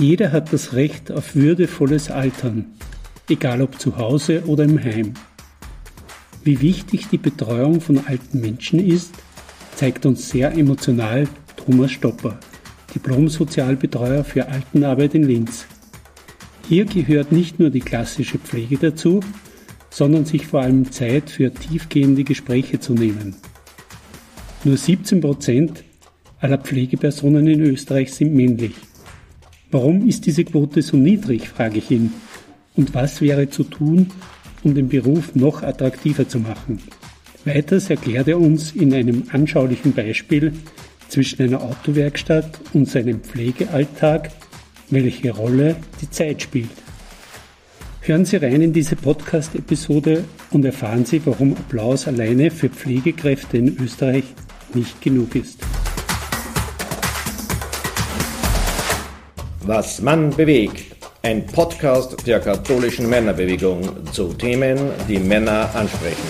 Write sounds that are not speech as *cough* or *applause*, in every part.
Jeder hat das Recht auf würdevolles Altern, egal ob zu Hause oder im Heim. Wie wichtig die Betreuung von alten Menschen ist, zeigt uns sehr emotional Thomas Stopper, Diplom-Sozialbetreuer für Altenarbeit in Linz. Hier gehört nicht nur die klassische Pflege dazu, sondern sich vor allem Zeit für tiefgehende Gespräche zu nehmen. Nur 17 Prozent aller Pflegepersonen in Österreich sind männlich. Warum ist diese Quote so niedrig, frage ich ihn. Und was wäre zu tun, um den Beruf noch attraktiver zu machen? Weiters erklärt er uns in einem anschaulichen Beispiel zwischen einer Autowerkstatt und seinem Pflegealltag, welche Rolle die Zeit spielt. Hören Sie rein in diese Podcast-Episode und erfahren Sie, warum Applaus alleine für Pflegekräfte in Österreich nicht genug ist. Was Mann bewegt. Ein Podcast der katholischen Männerbewegung zu Themen, die Männer ansprechen.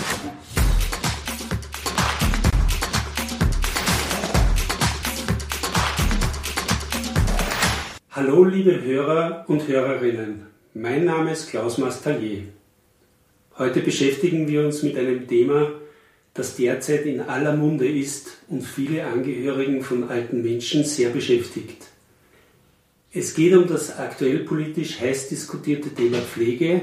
Hallo liebe Hörer und Hörerinnen, mein Name ist Klaus Mastallier. Heute beschäftigen wir uns mit einem Thema, das derzeit in aller Munde ist und viele Angehörigen von alten Menschen sehr beschäftigt. Es geht um das aktuell politisch heiß diskutierte Thema Pflege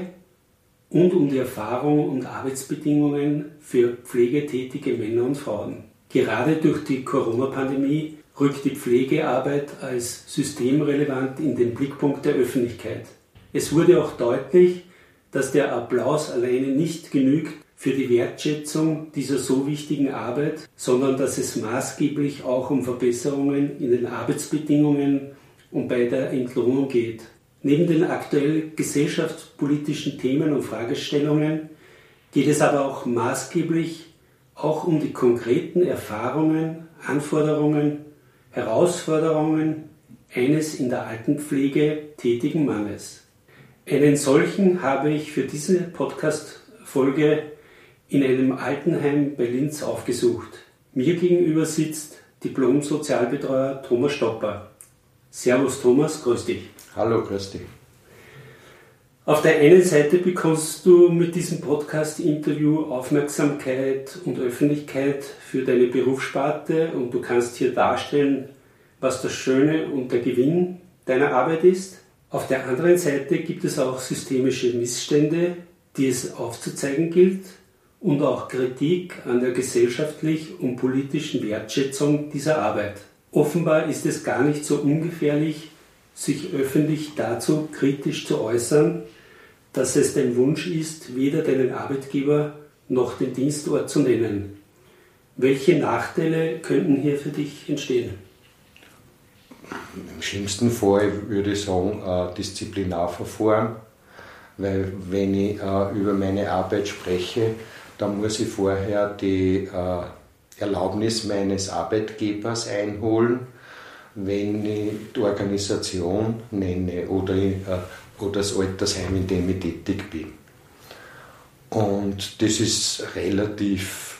und um die Erfahrungen und Arbeitsbedingungen für pflegetätige Männer und Frauen. Gerade durch die Corona-Pandemie rückt die Pflegearbeit als systemrelevant in den Blickpunkt der Öffentlichkeit. Es wurde auch deutlich, dass der Applaus alleine nicht genügt für die Wertschätzung dieser so wichtigen Arbeit, sondern dass es maßgeblich auch um Verbesserungen in den Arbeitsbedingungen und bei der Entlohnung geht. Neben den aktuell gesellschaftspolitischen Themen und Fragestellungen geht es aber auch maßgeblich auch um die konkreten Erfahrungen, Anforderungen, Herausforderungen eines in der Altenpflege tätigen Mannes. Einen solchen habe ich für diese Podcast-Folge in einem Altenheim bei Linz aufgesucht. Mir gegenüber sitzt Diplom-Sozialbetreuer Thomas Stopper. Servus Thomas, grüß dich. Hallo, grüß dich. Auf der einen Seite bekommst du mit diesem Podcast-Interview Aufmerksamkeit und Öffentlichkeit für deine Berufssparte und du kannst hier darstellen, was das Schöne und der Gewinn deiner Arbeit ist. Auf der anderen Seite gibt es auch systemische Missstände, die es aufzuzeigen gilt und auch Kritik an der gesellschaftlich und politischen Wertschätzung dieser Arbeit. Offenbar ist es gar nicht so ungefährlich, sich öffentlich dazu kritisch zu äußern, dass es dein Wunsch ist, weder deinen Arbeitgeber noch den Dienstort zu nennen. Welche Nachteile könnten hier für dich entstehen? Im schlimmsten Fall würde ich sagen, äh, Disziplinarverfahren, weil wenn ich äh, über meine Arbeit spreche, dann muss ich vorher die äh, Erlaubnis meines Arbeitgebers einholen, wenn ich die Organisation nenne oder, äh, oder das Altersheim, in dem ich tätig bin. Und das ist relativ,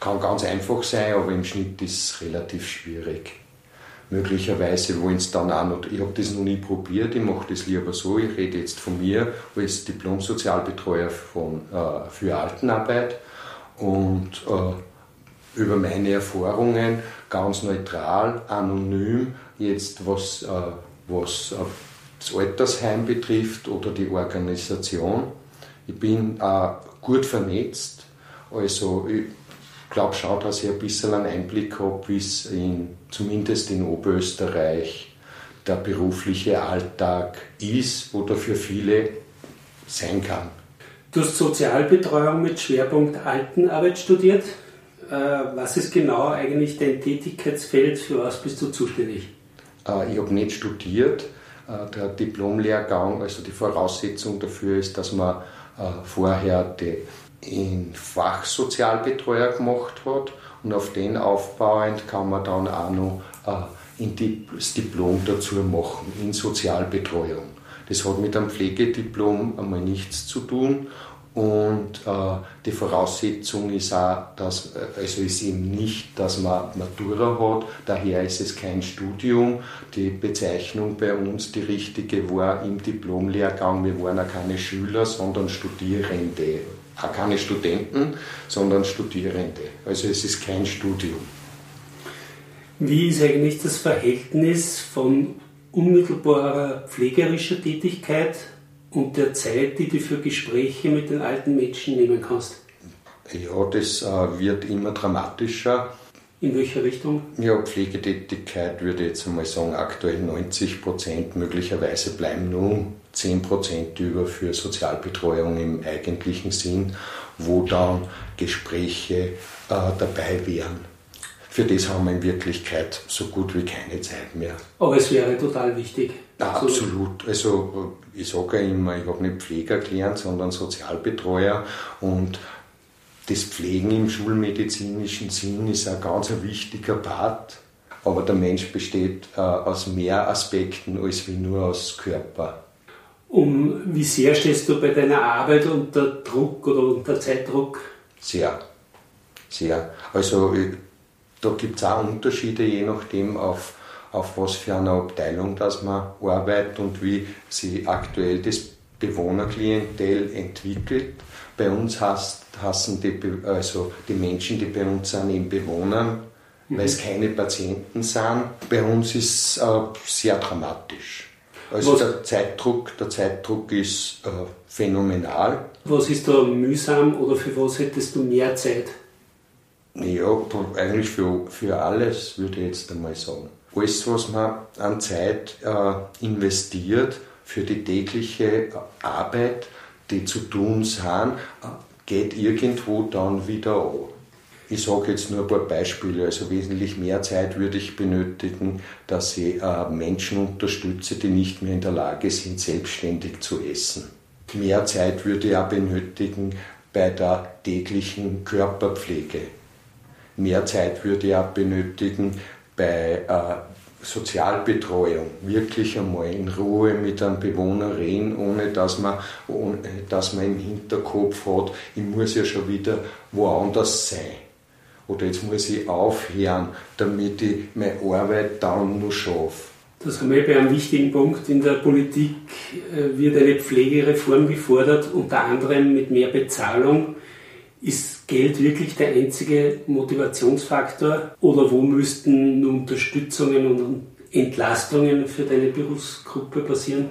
kann ganz einfach sein, aber im Schnitt ist es relativ schwierig. Möglicherweise wollen es dann auch noch, ich habe das noch nie probiert, ich mache das lieber so, ich rede jetzt von mir als Diplom-Sozialbetreuer äh, für Altenarbeit und äh, über meine Erfahrungen ganz neutral, anonym, jetzt was, äh, was äh, das Altersheim betrifft oder die Organisation. Ich bin äh, gut vernetzt, also ich glaube schon, dass ich ein bisschen einen Einblick habe, wie es in, zumindest in Oberösterreich der berufliche Alltag ist oder für viele sein kann. Du hast Sozialbetreuung mit Schwerpunkt Altenarbeit studiert. Äh, was ist genau eigentlich dein Tätigkeitsfeld? Für was bist du zuständig? Äh, ich habe nicht studiert. Äh, der Diplomlehrgang, also die Voraussetzung dafür ist, dass man vorher den Fachsozialbetreuer gemacht hat und auf den aufbauend kann man dann auch noch das Diplom dazu machen in Sozialbetreuung. Das hat mit einem Pflegediplom einmal nichts zu tun Und äh, die Voraussetzung ist auch, dass, äh, also ist eben nicht, dass man Matura hat, daher ist es kein Studium. Die Bezeichnung bei uns, die richtige, war im Diplomlehrgang, wir waren auch keine Schüler, sondern Studierende. Auch keine Studenten, sondern Studierende. Also es ist kein Studium. Wie ist eigentlich das Verhältnis von unmittelbarer pflegerischer Tätigkeit und der Zeit, die du für Gespräche mit den alten Menschen nehmen kannst? Ja, das äh, wird immer dramatischer. In welcher Richtung? Ja, Pflegetätigkeit würde ich jetzt einmal sagen, aktuell 90 Prozent, möglicherweise bleiben nur 10 Prozent über für Sozialbetreuung im eigentlichen Sinn, wo dann Gespräche äh, dabei wären. Für das haben wir in Wirklichkeit so gut wie keine Zeit mehr. Aber es wäre total wichtig. Ja, absolut. Also ich sage ja immer, ich habe nicht Pfleger gelernt, sondern Sozialbetreuer und das Pflegen im schulmedizinischen Sinn ist ein ganz wichtiger Part. Aber der Mensch besteht äh, aus mehr Aspekten als wie nur aus Körper. Um wie sehr stehst du bei deiner Arbeit unter Druck oder unter Zeitdruck? Sehr, sehr. Also da gibt es auch Unterschiede, je nachdem auf, auf was für einer Abteilung dass man arbeitet und wie sich aktuell das Bewohnerklientel entwickelt. Bei uns hassen die, also die Menschen, die bei uns sind, eben Bewohner, mhm. weil es keine Patienten sind. Bei uns ist es äh, sehr dramatisch. Also was, der Zeitdruck, der Zeitdruck ist äh, phänomenal. Was ist da mühsam oder für was hättest du mehr Zeit? Ja, eigentlich für, für alles, würde ich jetzt einmal sagen. Alles, was man an Zeit äh, investiert für die tägliche Arbeit, die zu tun sind, geht irgendwo dann wieder an. Ich sage jetzt nur ein paar Beispiele. Also wesentlich mehr Zeit würde ich benötigen, dass ich äh, Menschen unterstütze, die nicht mehr in der Lage sind, selbstständig zu essen. Mehr Zeit würde ich auch benötigen bei der täglichen Körperpflege. Mehr Zeit würde ich auch benötigen bei äh, Sozialbetreuung, wirklich einmal in Ruhe mit einem Bewohner reden, ohne dass man, ohne, dass man im Hinterkopf hat, ich muss ja schon wieder woanders sein. Oder jetzt muss ich aufhören, damit ich meine Arbeit dann noch schaffe. Das haben wir bei einem wichtigen Punkt. In der Politik äh, wird eine Pflegereform gefordert, unter anderem mit mehr Bezahlung. Ist Geld wirklich der einzige Motivationsfaktor oder wo müssten Unterstützungen und Entlastungen für deine Berufsgruppe passieren?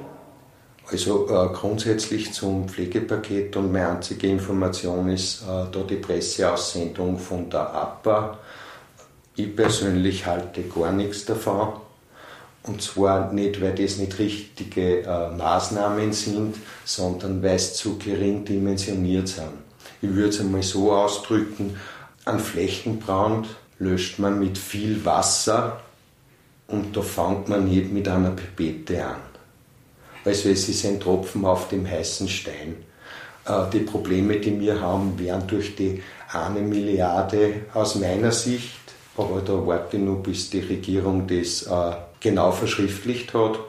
Also äh, grundsätzlich zum Pflegepaket und meine einzige Information ist äh, da die Presseaussendung von der APA. Ich persönlich halte gar nichts davon. Und zwar nicht, weil das nicht richtige äh, Maßnahmen sind, sondern weil es zu gering dimensioniert sind ich würde es einmal so ausdrücken, ein Flächenbrand löscht man mit viel Wasser und da fängt man nicht mit einer Pipette an. Also es ist ein Tropfen auf dem heißen Stein. Äh, die Probleme, die wir haben, werden durch die eine Milliarde aus meiner Sicht, aber da warte ich nur, bis die Regierung das äh, genau verschriftlicht hat.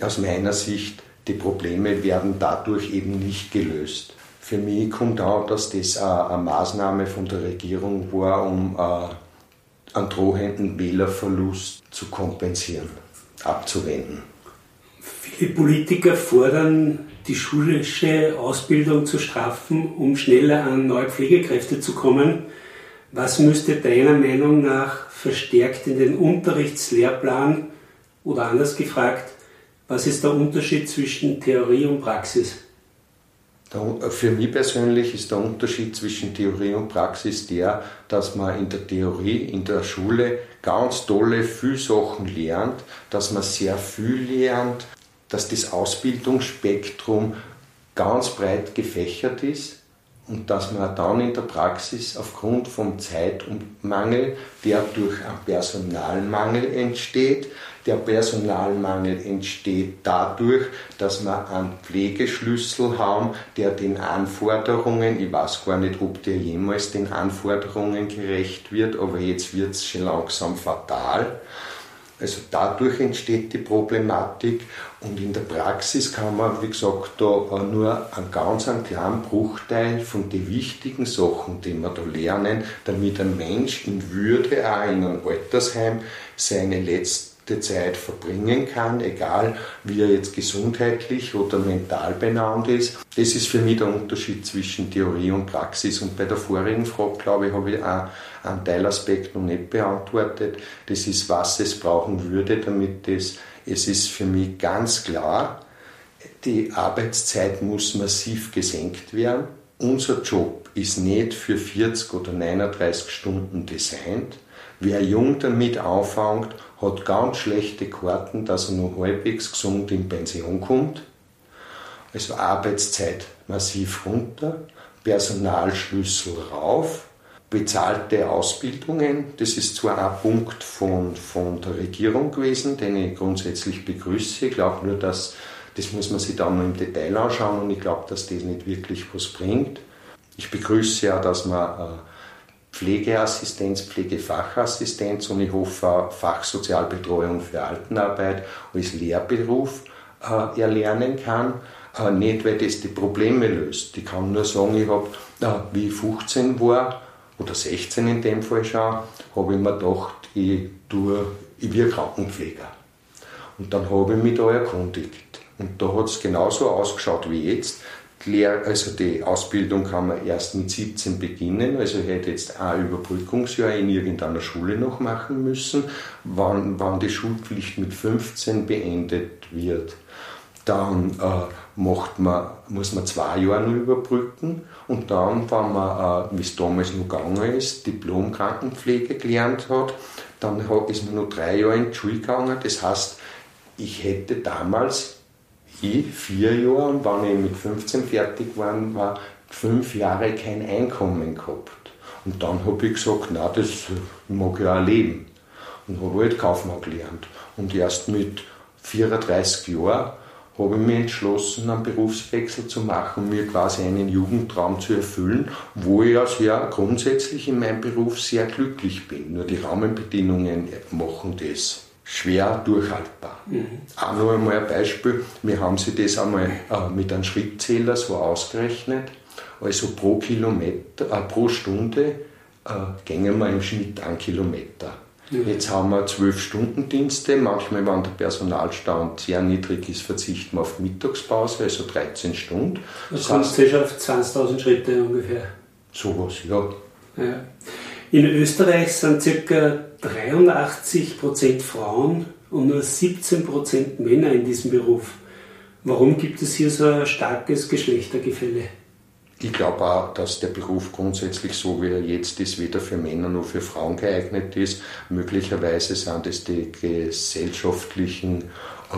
Aus meiner Sicht, die Probleme werden dadurch eben nicht gelöst. Für mich kommt auch, dass das eine Maßnahme von der Regierung war, um einen drohenden Wählerverlust zu kompensieren, abzuwenden. Viele Politiker fordern, die schulische Ausbildung zu straffen, um schneller an neue Pflegekräfte zu kommen. Was müsste deiner Meinung nach verstärkt in den Unterrichtslehrplan oder anders gefragt, was ist der Unterschied zwischen Theorie und Praxis? Für mich persönlich ist der Unterschied zwischen Theorie und Praxis der, dass man in der Theorie, in der Schule ganz tolle, viel Sachen lernt, dass man sehr viel lernt, dass das Ausbildungsspektrum ganz breit gefächert ist und dass man dann in der Praxis aufgrund vom Zeitmangel, der durch einen Personalmangel entsteht, der Personalmangel entsteht dadurch, dass wir einen Pflegeschlüssel haben, der den Anforderungen, ich weiß gar nicht, ob der jemals den Anforderungen gerecht wird, aber jetzt wird es schon langsam fatal. Also dadurch entsteht die Problematik und in der Praxis kann man, wie gesagt, da nur einen ganz einen kleinen Bruchteil von den wichtigen Sachen, die wir da lernen, damit ein Mensch in Würde auch in einem Altersheim seine letzten Zeit verbringen kann, egal wie er jetzt gesundheitlich oder mental benannt ist. Das ist für mich der Unterschied zwischen Theorie und Praxis. Und bei der vorigen Frage, glaube ich, habe ich auch einen Teilaspekt noch nicht beantwortet. Das ist, was es brauchen würde, damit das, es ist für mich ganz klar, die Arbeitszeit muss massiv gesenkt werden. Unser Job ist nicht für 40 oder 39 Stunden designt. Wer jung damit anfängt, hat ganz schlechte Karten, dass er noch halbwegs gesund in Pension kommt. Also Arbeitszeit massiv runter, Personalschlüssel rauf, bezahlte Ausbildungen. Das ist zwar ein Punkt von, von der Regierung gewesen, den ich grundsätzlich begrüße. Ich glaube nur, dass das muss man sich dann noch im Detail anschauen und ich glaube, dass das nicht wirklich was bringt. Ich begrüße ja, dass man äh, Pflegeassistenz, Pflegefachassistenz und ich hoffe Fachsozialbetreuung für Altenarbeit als Lehrberuf äh, erlernen kann. Äh, nicht, weil das die Probleme löst. Ich kann nur sagen, ich habe, äh, wie ich 15 war, oder 16 in dem Fall schon, habe ich mir gedacht, ich, tue, ich werde Krankenpfleger. Und dann habe ich mich da erkundigt. Und da hat es genauso ausgeschaut wie jetzt. Lehr also die Ausbildung kann man erst mit 17 beginnen, also ich hätte jetzt ein Überbrückungsjahr in irgendeiner Schule noch machen müssen, wann, wann die Schulpflicht mit 15 beendet wird. Dann äh, macht man, muss man zwei Jahre überbrücken und dann, wenn man, äh, wie es damals noch gegangen ist, Diplom-Krankenpflege gelernt hat, dann ist man noch drei Jahre in die Schule gegangen. Das heißt, ich hätte damals ich vier Jahre und wenn ich mit 15 fertig war, war fünf Jahre kein Einkommen gehabt. Und dann habe ich gesagt, na, das mag ich auch leben. Und habe halt Kaufmann gelernt. Und erst mit 34 Jahren habe ich mich entschlossen, einen Berufswechsel zu machen, mir quasi einen Jugendtraum zu erfüllen, wo ich ja sehr grundsätzlich in meinem Beruf sehr glücklich bin. Nur die Rahmenbedingungen machen das schwer durchhaltbar. Mhm. Auch noch einmal ein Beispiel, wir haben sich das einmal äh, mit einem Schrittzähler so ausgerechnet, also pro Kilometer, äh, pro Stunde äh, gehen wir im Schnitt einen Kilometer. Mhm. Jetzt haben wir zwölf Stunden Dienste, manchmal, wenn der Personalstand sehr niedrig ist, verzichten wir auf Mittagspause, also 13 Stunden. Das, das heißt, auf 20.000 Schritte ungefähr. Sowas, ja. ja. In Österreich sind ca. 83% Frauen und nur 17% Männer in diesem Beruf. Warum gibt es hier so ein starkes Geschlechtergefälle? Ich glaube auch, dass der Beruf grundsätzlich so wie er jetzt ist, weder für Männer noch für Frauen geeignet ist. Möglicherweise sind es die gesellschaftlichen äh,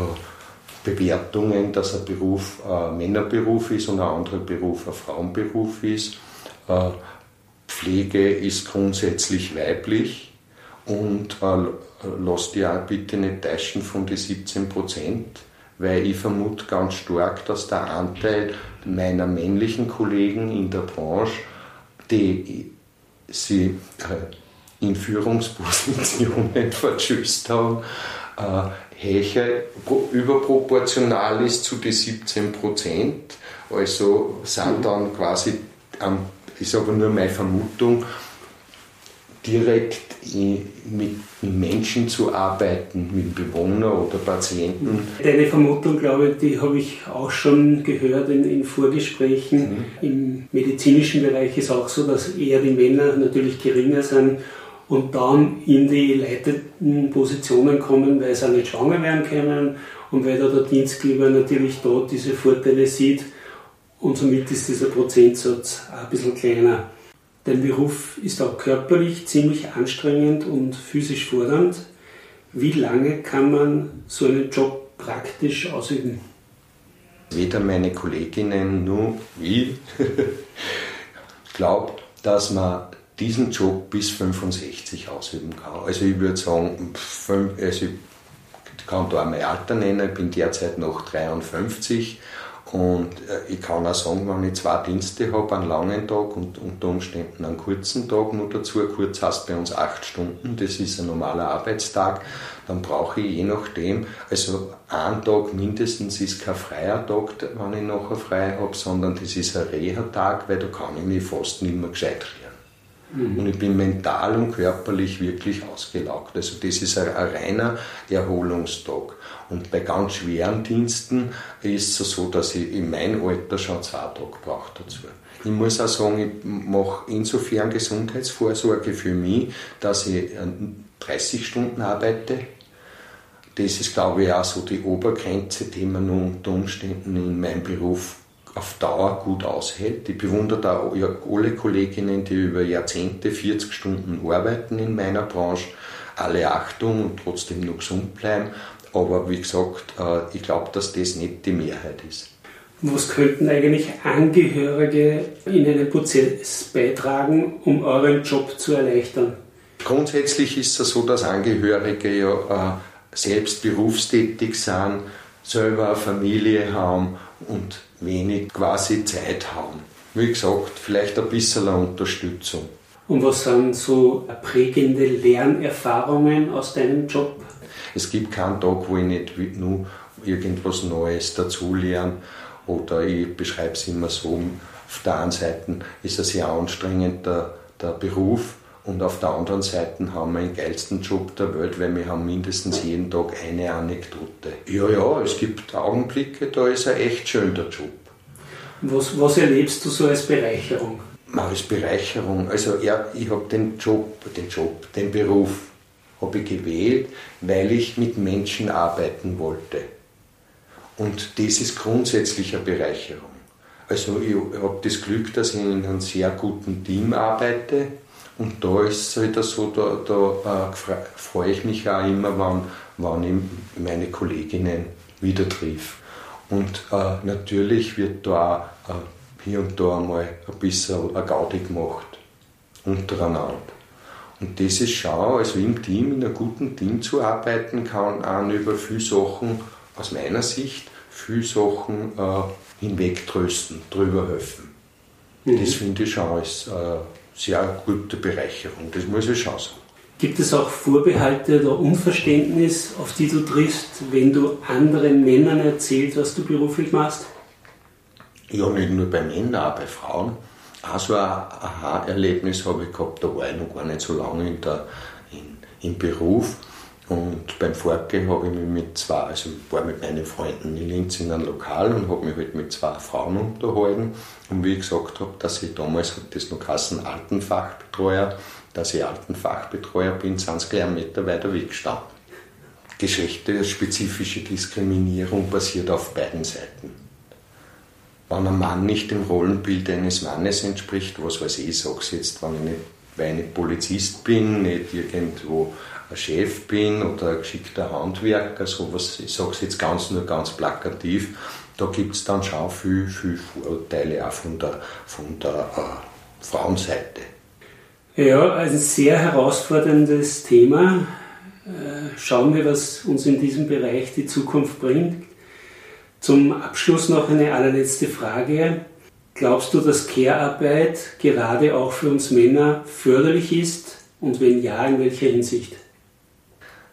Bewertungen, dass ein Beruf ein Männerberuf ist und ein anderer Beruf ein Frauenberuf ist. Äh, Pflege ist grundsätzlich weiblich und äh, lasst dich auch bitte nicht täuschen von den 17 Prozent, weil ich vermute ganz stark, dass der Anteil meiner männlichen Kollegen in der Branche, die sie äh, in Führungspositionen *laughs* verschüsst haben, äh, höher überproportional ist zu den 17 Prozent. Also sind dann quasi am ist aber nur meine Vermutung, direkt mit Menschen zu arbeiten, mit Bewohnern oder Patienten. Deine Vermutung, glaube ich, die habe ich auch schon gehört in, in Vorgesprächen. Mhm. Im medizinischen Bereich ist auch so, dass eher die Männer natürlich geringer sind und dann in die leitenden Positionen kommen, weil sie auch nicht schwanger werden können und weil da der Dienstgeber natürlich dort diese Vorteile sieht und somit ist dieser Prozentsatz ein bisschen kleiner. Dein Beruf ist auch körperlich ziemlich anstrengend und physisch fordernd. Wie lange kann man so einen Job praktisch ausüben? Weder meine Kolleginnen noch ich *laughs* glaube, dass man diesen Job bis 65 ausüben kann. Also ich würde sagen, also ich kann da mein Alter nennen, ich bin derzeit noch 53 Und äh, ich kann auch sagen, wenn ich zwei Dienste habe, einen langen Tag und unter Umständen einen kurzen Tag, nur dazu, kurz heißt bei uns acht Stunden, das ist ein normaler Arbeitstag, dann brauche ich je nachdem, also ein Tag mindestens ist kein freier Tag, wenn ich nachher frei habe, sondern das ist ein Reha-Tag, weil da kann ich mich fast nicht mehr gescheit Mhm. Und ich bin mental und körperlich wirklich ausgelaugt. Also das ist ein, ein reiner Erholungstag. Und bei ganz schweren Diensten ist es so, dass ich in meinem Alter schon zwei Tage brauche dazu. Ich muss auch sagen, ich mache insofern Gesundheitsvorsorge für mich, dass ich 30 Stunden arbeite. Das ist, glaube ich, auch so die Obergrenze, die man unter Umständen in meinem Beruf auf Dauer gut aushält. Ich bewundere da alle Kolleginnen, die über Jahrzehnte 40 Stunden arbeiten in meiner Branche. Alle Achtung und trotzdem noch gesund bleiben. Aber wie gesagt, äh, ich glaube, dass das nicht die Mehrheit ist. Was könnten eigentlich Angehörige in einem Prozess beitragen, um euren Job zu erleichtern? Grundsätzlich ist es so, dass Angehörige ja äh, selbst berufstätig sind, selber eine Familie haben und wenig quasi Zeit haben. Wie gesagt, vielleicht ein bisschen Unterstützung. Und was sind so prägende Lernerfahrungen aus deinem Job? Es gibt keinen Tag, wo ich nicht nur irgendwas Neues dazulerne. Oder ich beschreibe es immer so, auf der einen Seite ist es sehr anstrengend, der, der Beruf, und auf der anderen Seite haben wir den geilsten Job der Welt, weil wir haben mindestens jeden Tag eine Anekdote. Ja, ja, es gibt Augenblicke, da ist er echt schön, der Job. Was, was erlebst du so als Bereicherung? Als Bereicherung, also ja, ich habe den Job, den Job, den Beruf habe ich gewählt, weil ich mit Menschen arbeiten wollte. Und das ist grundsätzlich eine Bereicherung. Also ich habe das Glück, dass ich in einem sehr guten Team arbeite und da ist es wieder so, da, da äh, freue ich mich auch immer, wenn, wenn ich meine Kolleginnen wieder triff. Und äh, natürlich wird da auch äh, hier und da einmal ein bisschen eine Gaudi gemacht untereinander. Und das ist schon, also im Team, in einem guten Team zu arbeiten, kann auch über viele Sachen, aus meiner Sicht, viele Sachen äh, hinwegtrösten, drüber helfen. Mhm. Das finde ich schon als äh, sehr gute Bereicherung, das muss ich schon sagen. Gibt es auch Vorbehalte oder Unverständnis, auf die du triffst, wenn du anderen Männern erzählst, was du beruflich machst? Ja, nicht nur bei Männern, auch bei Frauen. Auch so ein Aha-Erlebnis habe ich gehabt, da war ich noch gar nicht so lange in der, in, im Beruf. Und beim Fortgehen habe ich mich mit zwei, also war mit meinen Freunden in Linz in einem Lokal und habe mich halt mit zwei Frauen unterhalten. Und wie ich gesagt habe, dass ich damals, hat das noch geheißen, Altenfachbetreuer, dass ich Altenfachbetreuer bin, sind sie gleich einen Meter weiter weggestanden. Geschlechterspezifische Diskriminierung passiert auf beiden Seiten. Wenn ein Mann nicht dem Rollenbild eines Mannes entspricht, was weiß ich, ich sage es jetzt, wenn ich nicht, weil ich nicht Polizist bin, nicht irgendwo ein Chef bin oder ein geschickter Handwerker, sowas, ich sage es jetzt ganz nur ganz plakativ, da gibt es dann schon viel, viel Vorurteile auch von der, von der äh, Frauenseite. Ja, ein sehr herausforderndes Thema. Äh, schauen wir, was uns in diesem Bereich die Zukunft bringt. Zum Abschluss noch eine allerletzte Frage. Glaubst du, dass Care-Arbeit gerade auch für uns Männer förderlich ist? Und wenn ja, in welcher Hinsicht?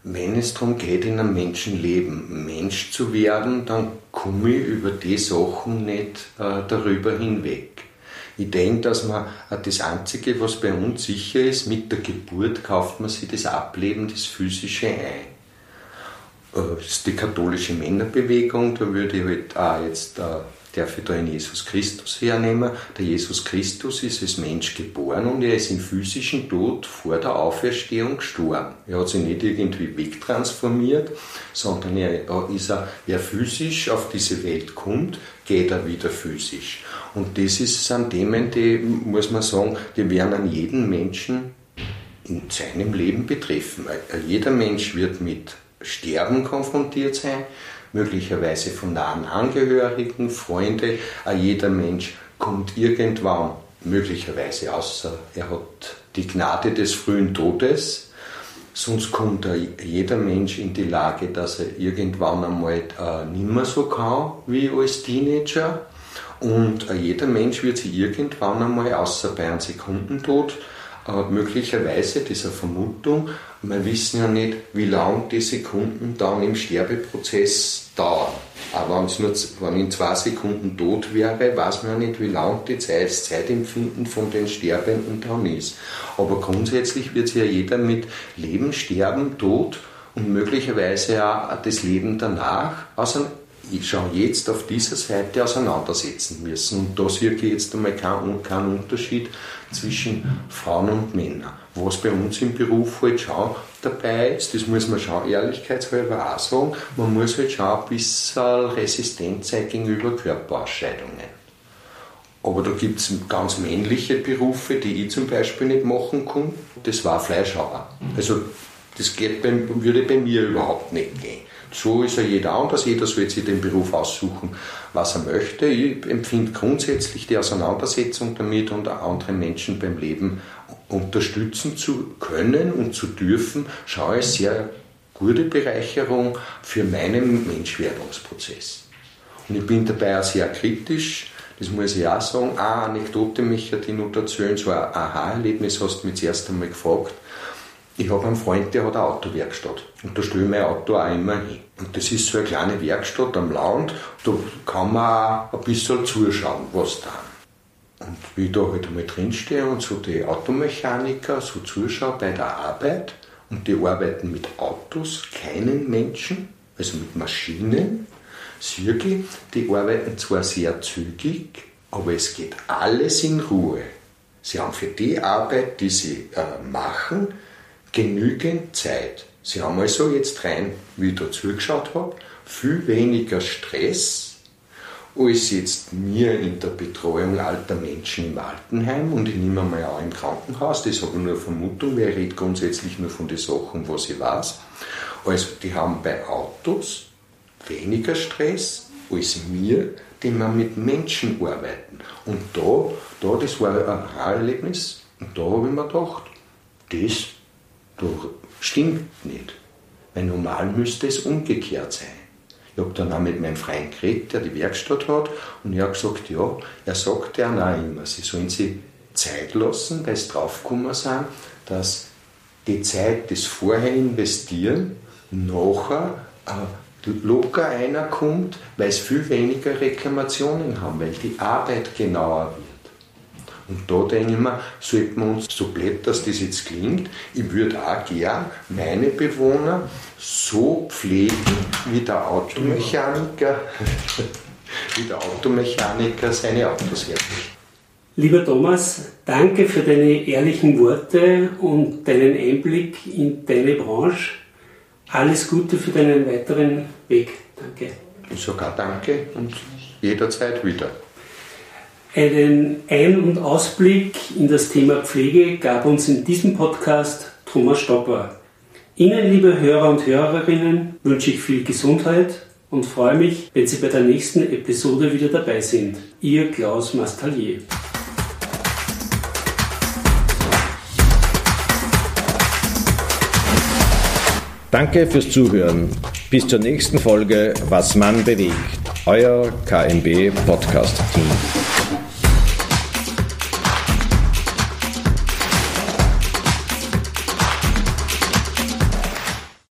Wenn es darum geht, in einem Menschenleben Mensch zu werden, dann komme ich über die Sachen nicht äh, darüber hinweg. Ich denke, dass man äh, das Einzige, was bei uns sicher ist, mit der Geburt kauft man sich das Ableben, das Physische ein. Äh, das ist die katholische Männerbewegung, da würde ich halt auch jetzt äh, darf ich da in Jesus Christus hernehmen. Der Jesus Christus ist als Mensch geboren und er ist im physischen Tod vor der Auferstehung gestorben. Er hat sich nicht irgendwie wegtransformiert, sondern er ist er, wer physisch auf diese Welt kommt, geht er wieder physisch. Und das ist, sind Themen, die, muss man sagen, die werden an jeden Menschen in seinem Leben betreffen. Jeder Mensch wird mit Sterben konfrontiert sein möglicherweise von nahen Angehörigen, Freunde. Jeder Mensch kommt irgendwann, möglicherweise außer er hat die Gnade des frühen Todes, sonst kommt jeder Mensch in die Lage, dass er irgendwann einmal äh, nicht mehr so kann wie als Teenager. Und äh, jeder Mensch wird sich irgendwann einmal, außer bei einem Sekundentod, äh, möglicherweise, dieser Vermutung, wir wissen ja nicht, wie lange die Sekunden dann im Sterbeprozess dauern. Aber wenn, es nur, wenn in zwei Sekunden tot wäre, weiß man ja nicht, wie lang die Zeit, das Zeitempfinden von den Sterbenden dann ist. Aber grundsätzlich wird ja jeder mit Leben, Sterben, Tod und möglicherweise auch das Leben danach schon jetzt auf dieser Seite auseinandersetzen müssen. Und da sehe ich jetzt einmal keinen Unterschied zwischen Frauen und Männern. Was bei uns im Beruf halt schon dabei ist, das muss man schon ehrlichkeitshalber auch sagen, man muss halt schon ein bisschen resistent sein gegenüber Körperausscheidungen. Aber da gibt es ganz männliche Berufe, die ich zum Beispiel nicht machen kann. Das war Fleischhauer. Also das geht bei, würde bei mir überhaupt nicht gehen. So ist ja jeder anders, jeder soll sich den Beruf aussuchen, was er möchte. Ich empfinde grundsätzlich die Auseinandersetzung damit und andere Menschen beim Leben unterstützen zu können und zu dürfen, schaue als sehr gute Bereicherung für meinen Menschwerdungsprozess. Und ich bin dabei auch sehr kritisch, das muss ich auch sagen. Eine Anekdote möchte ich noch erzählen, so ein Aha-Erlebnis hast du mich zuerst einmal gefragt. Ich habe einen Freund, der hat eine Autowerkstatt. Und da stelle ich mein Auto auch immer hin. Und das ist so eine kleine Werkstatt am Land. Da kann man ein bisschen zuschauen, was da. Und wie ich da halt einmal drinstehe und so die Automechaniker so zuschaue bei der Arbeit, und die arbeiten mit Autos, keinen Menschen, also mit Maschinen, ich, die arbeiten zwar sehr zügig, aber es geht alles in Ruhe. Sie haben für die Arbeit, die sie äh, machen, genügend Zeit. Sie haben also jetzt rein, wie ich da zugeschaut habe, viel weniger Stress als jetzt mir in der Betreuung alter Menschen im Altenheim und ich nehme mal auch im Krankenhaus. Das habe ich nur eine Vermutung, weil ich rede grundsätzlich nur von den Sachen, was ich weiß. Also die haben bei Autos weniger Stress als mir, die man mit Menschen arbeiten. Und da, da das war ein Aha-Erlebnis und da habe ich mir gedacht, das doch stimmt nicht. Weil normal müsste es umgekehrt sein. Ich habe dann auch mit meinem Freund geredet, der die Werkstatt hat, und er hat gesagt, ja, er sagt ja auch immer, sie sollen sich Zeit lassen, weil sie draufgekommen sind, dass die Zeit, das Vorher investieren, nachher äh, locker einer kommt, weil es viel weniger Reklamationen haben, weil die Arbeit genauer wird. Und da denke ich mir, sollten wir uns, so blöd dass das jetzt klingt, ich würde auch gern meine Bewohner so pflegen, wie der Automechaniker, *laughs* wie der Automechaniker seine Autos herstellt. Lieber Thomas, danke für deine ehrlichen Worte und deinen Einblick in deine Branche. Alles Gute für deinen weiteren Weg. Danke. Ich sage auch danke und jederzeit wieder. Einen Ein- und Ausblick in das Thema Pflege gab uns in diesem Podcast Thomas Stopper. Ihnen, liebe Hörer und Hörerinnen, wünsche ich viel Gesundheit und freue mich, wenn Sie bei der nächsten Episode wieder dabei sind. Ihr Klaus Mastallier. Danke fürs Zuhören. Bis zur nächsten Folge Was man bewegt. Euer KMB Podcast Team.